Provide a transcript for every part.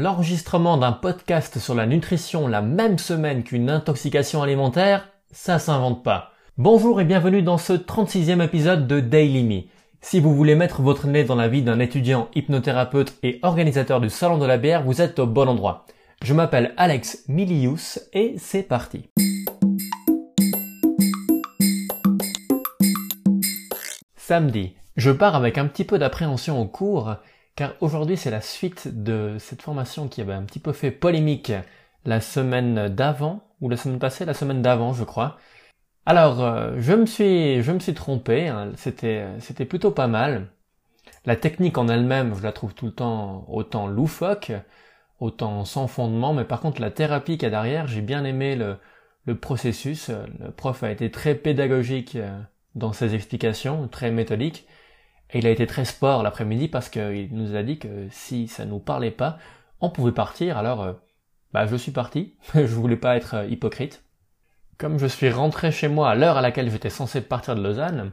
L'enregistrement d'un podcast sur la nutrition la même semaine qu'une intoxication alimentaire, ça s'invente pas. Bonjour et bienvenue dans ce 36e épisode de Daily Me. Si vous voulez mettre votre nez dans la vie d'un étudiant hypnothérapeute et organisateur du Salon de la bière, vous êtes au bon endroit. Je m'appelle Alex Milius et c'est parti. Samedi. Je pars avec un petit peu d'appréhension au cours car aujourd'hui c'est la suite de cette formation qui avait un petit peu fait polémique la semaine d'avant, ou la semaine passée, la semaine d'avant je crois. Alors euh, je me suis je me suis trompé, hein. c'était c'était plutôt pas mal. La technique en elle-même, je la trouve tout le temps autant loufoque, autant sans fondement, mais par contre la thérapie qu'il y a derrière, j'ai bien aimé le, le processus. Le prof a été très pédagogique euh, dans ses explications, très méthodique. Et il a été très sport l'après-midi parce qu'il nous a dit que si ça nous parlait pas, on pouvait partir. Alors, euh, bah, je suis parti. je voulais pas être euh, hypocrite. Comme je suis rentré chez moi à l'heure à laquelle j'étais censé partir de Lausanne,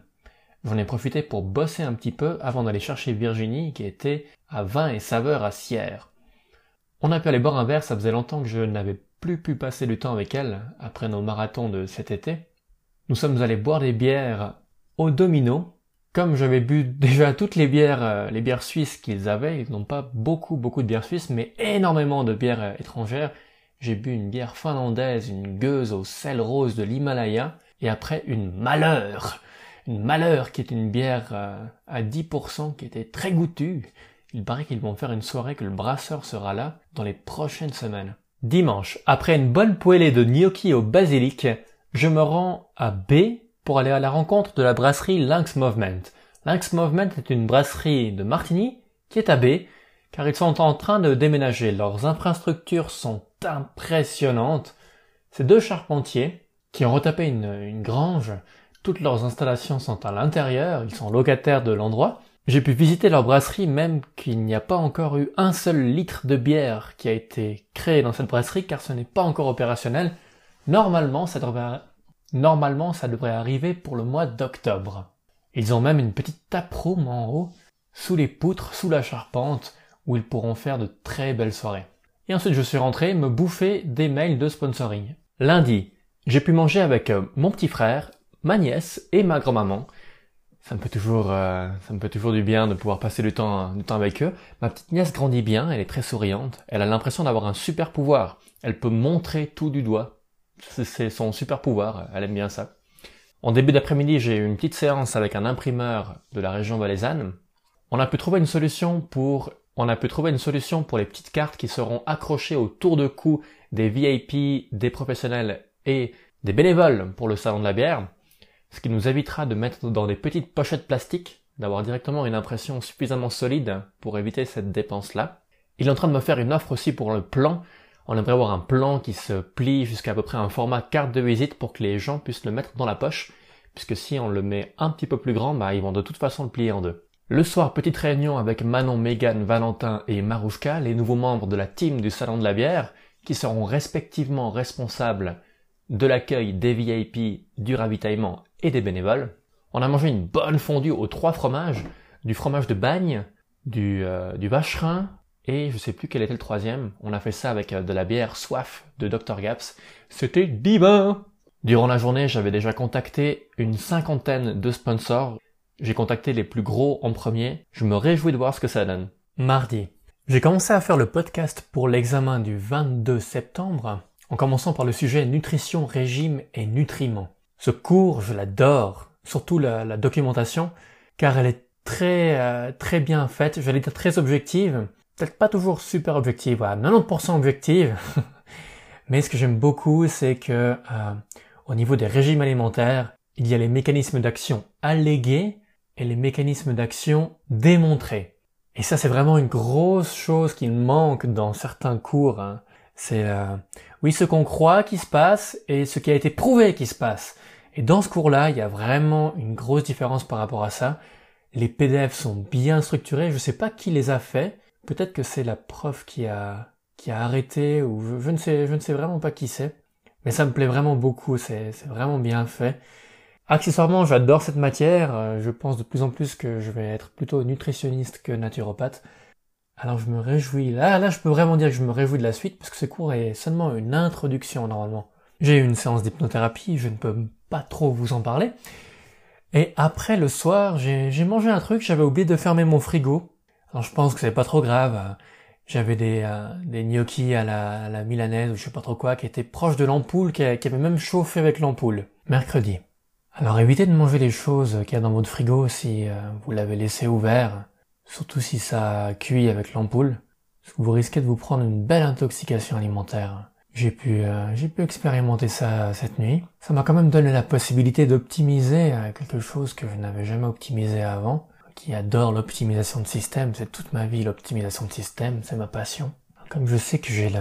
j'en ai profité pour bosser un petit peu avant d'aller chercher Virginie qui était à vin et saveur à Sierre. On a pu aller boire un verre, ça faisait longtemps que je n'avais plus pu passer du temps avec elle après nos marathons de cet été. Nous sommes allés boire des bières au domino, comme j'avais bu déjà toutes les bières, euh, les bières suisses qu'ils avaient, ils n'ont pas beaucoup beaucoup de bières suisses, mais énormément de bières euh, étrangères. J'ai bu une bière finlandaise, une gueuse au sel rose de l'Himalaya, et après une malheur. Une malheur qui est une bière euh, à 10% qui était très goûtue. Il paraît qu'ils vont faire une soirée que le brasseur sera là dans les prochaines semaines. Dimanche, après une bonne poêlée de gnocchi au basilic, je me rends à B pour aller à la rencontre de la brasserie Lynx Movement. Lynx Movement est une brasserie de Martigny qui est à B, car ils sont en train de déménager. Leurs infrastructures sont impressionnantes. Ces deux charpentiers qui ont retapé une, une grange. Toutes leurs installations sont à l'intérieur, ils sont locataires de l'endroit. J'ai pu visiter leur brasserie même qu'il n'y a pas encore eu un seul litre de bière qui a été créé dans cette brasserie car ce n'est pas encore opérationnel. Normalement, devrait Normalement, ça devrait arriver pour le mois d'octobre. Ils ont même une petite taproom en haut, sous les poutres, sous la charpente, où ils pourront faire de très belles soirées. Et ensuite, je suis rentré me bouffer des mails de sponsoring. Lundi, j'ai pu manger avec euh, mon petit frère, ma nièce et ma grand-maman. Ça me fait toujours, euh, ça me fait toujours du bien de pouvoir passer du temps, du temps avec eux. Ma petite nièce grandit bien, elle est très souriante. Elle a l'impression d'avoir un super pouvoir. Elle peut montrer tout du doigt. C'est son super pouvoir, elle aime bien ça. En début d'après-midi, j'ai eu une petite séance avec un imprimeur de la région valaisanne. On a pu trouver une solution pour on a pu trouver une solution pour les petites cartes qui seront accrochées autour de cou des VIP, des professionnels et des bénévoles pour le salon de la bière, ce qui nous évitera de mettre dans des petites pochettes plastiques, d'avoir directement une impression suffisamment solide pour éviter cette dépense-là. Il est en train de me faire une offre aussi pour le plan on aimerait avoir un plan qui se plie jusqu'à peu près un format carte de visite pour que les gens puissent le mettre dans la poche, puisque si on le met un petit peu plus grand, bah ils vont de toute façon le plier en deux. Le soir, petite réunion avec Manon, Megan, Valentin et Marouchka, les nouveaux membres de la team du Salon de la Bière, qui seront respectivement responsables de l'accueil des VIP, du ravitaillement et des bénévoles. On a mangé une bonne fondue aux trois fromages, du fromage de bagne, du, euh, du vacherin, et je sais plus quel était le troisième. On a fait ça avec euh, de la bière soif de Dr Gaps. C'était divin! Durant la journée, j'avais déjà contacté une cinquantaine de sponsors. J'ai contacté les plus gros en premier. Je me réjouis de voir ce que ça donne. Mardi. J'ai commencé à faire le podcast pour l'examen du 22 septembre, en commençant par le sujet nutrition, régime et nutriments. Ce cours, je l'adore, surtout la, documentation, car elle est très euh, très bien faite, j'allais dire très objective, peut-être pas toujours super objective, voilà, 90% objective. Mais ce que j'aime beaucoup, c'est que euh, au niveau des régimes alimentaires, il y a les mécanismes d'action allégués et les mécanismes d'action démontrés. Et ça, c'est vraiment une grosse chose qui manque dans certains cours. Hein. C'est euh, oui ce qu'on croit qui se passe et ce qui a été prouvé qui se passe. Et dans ce cours-là, il y a vraiment une grosse différence par rapport à ça. Les PDF sont bien structurés. Je sais pas qui les a faits, Peut-être que c'est la prof qui a qui a arrêté ou je, ne sais je ne sais vraiment pas qui c'est. Mais ça me plaît vraiment beaucoup, c'est vraiment bien fait. Accessoirement, j'adore cette matière, euh, je pense de plus en plus que je vais être plutôt nutritionniste que naturopathe. Alors je me réjouis, là, là je peux vraiment dire que je me réjouis de la suite parce que ce cours est seulement une introduction normalement. J'ai eu une séance d'hypnothérapie, je ne peux pas trop vous en parler. Et après le soir, j'ai mangé un truc, j'avais oublié de fermer mon frigo. Alors je pense que c'est pas trop grave. J'avais des, euh, des gnocchis à la, la, milanaise ou je sais pas trop quoi qui étaient proches de l'ampoule, qui, avait même chauffé avec l'ampoule. Mercredi. Alors évitez de manger les choses qu'il y a dans votre frigo si euh, vous l'avez laissé ouvert, surtout si ça cuit avec l'ampoule, parce que vous risquez de vous prendre une belle intoxication alimentaire. J'ai pu, euh, j'ai pu expérimenter ça cette nuit. Ça m'a quand même donné la possibilité d'optimiser quelque chose que je n'avais jamais optimisé avant qui adore l'optimisation de système. C'est toute ma vie l'optimisation de système, c'est ma passion. Comme je sais que j'ai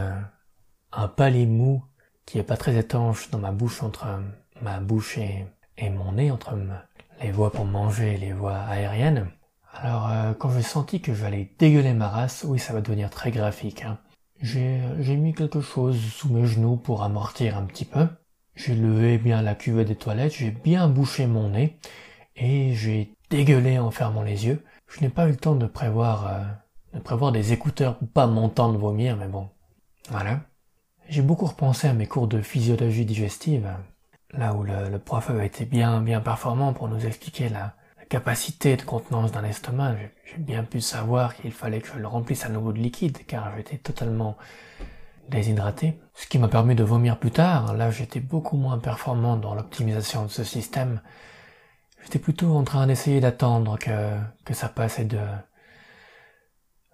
un palais mou qui est pas très étanche dans ma bouche entre ma bouche et, mon nez, entre les voies pour manger et les voies aériennes. Alors euh, quand j'ai senti que j'allais dégueuler ma race, oui ça va devenir très graphique. Hein. J'ai, j'ai mis quelque chose sous mes genoux pour amortir un petit peu. J'ai levé bien la cuvette des toilettes, j'ai bien bouché mon nez et j'ai dégueulé en fermant les yeux. Je n'ai pas eu le temps de prévoir, euh, de prévoir des écouteurs pour pas m'entendre vomir, mais bon. Voilà. J'ai beaucoup repensé à mes cours de physiologie digestive, là où le, prof avait été bien, bien performant pour nous expliquer la, capacité de contenance d'un estomac. J'ai bien pu savoir qu'il fallait que je le remplisse à nouveau de liquide, car j'étais totalement déshydraté. Ce qui m'a permis de vomir plus tard. Là, j'étais beaucoup moins performant dans l'optimisation de ce système. J'étais plutôt en train d'essayer d'attendre que, que ça passe et de,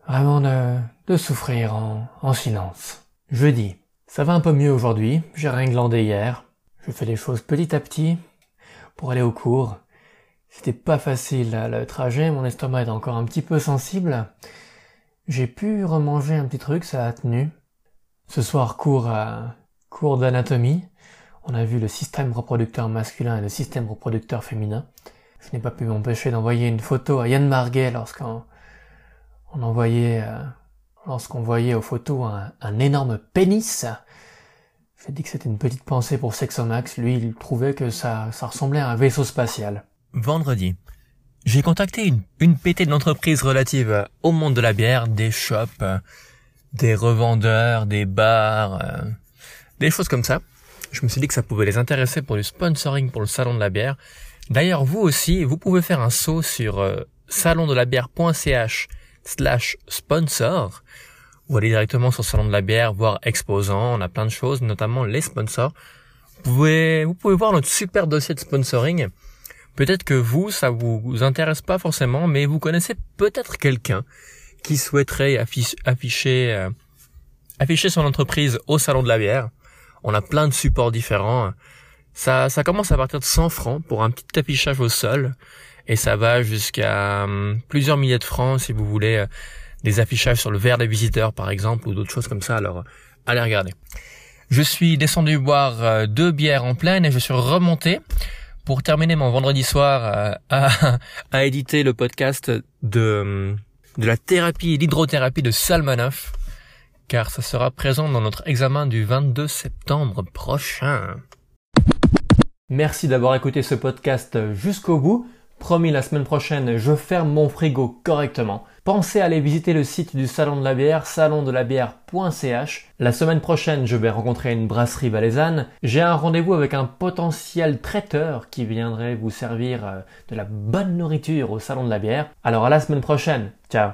vraiment de, de souffrir en, en silence. Jeudi. Ça va un peu mieux aujourd'hui. J'ai rien glandé hier. Je fais les choses petit à petit pour aller au cours. C'était pas facile le trajet, mon estomac est encore un petit peu sensible. J'ai pu remanger un petit truc, ça a tenu. Ce soir, cours à, cours d'anatomie. On a vu le système reproducteur masculin et le système reproducteur féminin. Je n'ai pas pu m'empêcher d'envoyer une photo à Yann Marguet lorsqu'on on envoyait, euh, lorsqu'on voyait aux photos un, énorme pénis. J'ai dit que c'était une petite pensée pour Sexomax. Lui, il trouvait que ça, ressemblait à un vaisseau spatial. Vendredi. J'ai contacté une, une PT d'entreprise relative au monde de la bière, des shops, des revendeurs, des bars, euh, des choses comme ça je me suis dit que ça pouvait les intéresser pour du sponsoring pour le salon de la bière. D'ailleurs, vous aussi, vous pouvez faire un saut sur euh, salondelabière.ch slash sponsor ou aller directement sur salon de la bière, voir exposant, on a plein de choses, notamment les sponsors. Vous pouvez, vous pouvez voir notre super dossier de sponsoring. Peut-être que vous, ça vous intéresse pas forcément, mais vous connaissez peut-être quelqu'un qui souhaiterait afficher, euh, afficher son entreprise au salon de la bière. On a plein de supports différents. Ça, ça commence à partir de 100 francs pour un petit affichage au sol. Et ça va jusqu'à hum, plusieurs milliers de francs si vous voulez euh, des affichages sur le verre des visiteurs par exemple ou d'autres choses comme ça. Alors allez regarder. Je suis descendu boire euh, deux bières en pleine et je suis remonté pour terminer mon vendredi soir euh, à, à éditer le podcast de, hum, de la thérapie, l'hydrothérapie de Salmanov car ça sera présent dans notre examen du 22 septembre prochain. Merci d'avoir écouté ce podcast jusqu'au bout. Promis, la semaine prochaine, je ferme mon frigo correctement. Pensez à aller visiter le site du Salon de la bière, salondelabière.ch. La semaine prochaine, je vais rencontrer une brasserie valaisanne. J'ai un rendez-vous avec un potentiel traiteur qui viendrait vous servir euh, de la bonne nourriture au Salon de la bière. Alors à la semaine prochaine. Ciao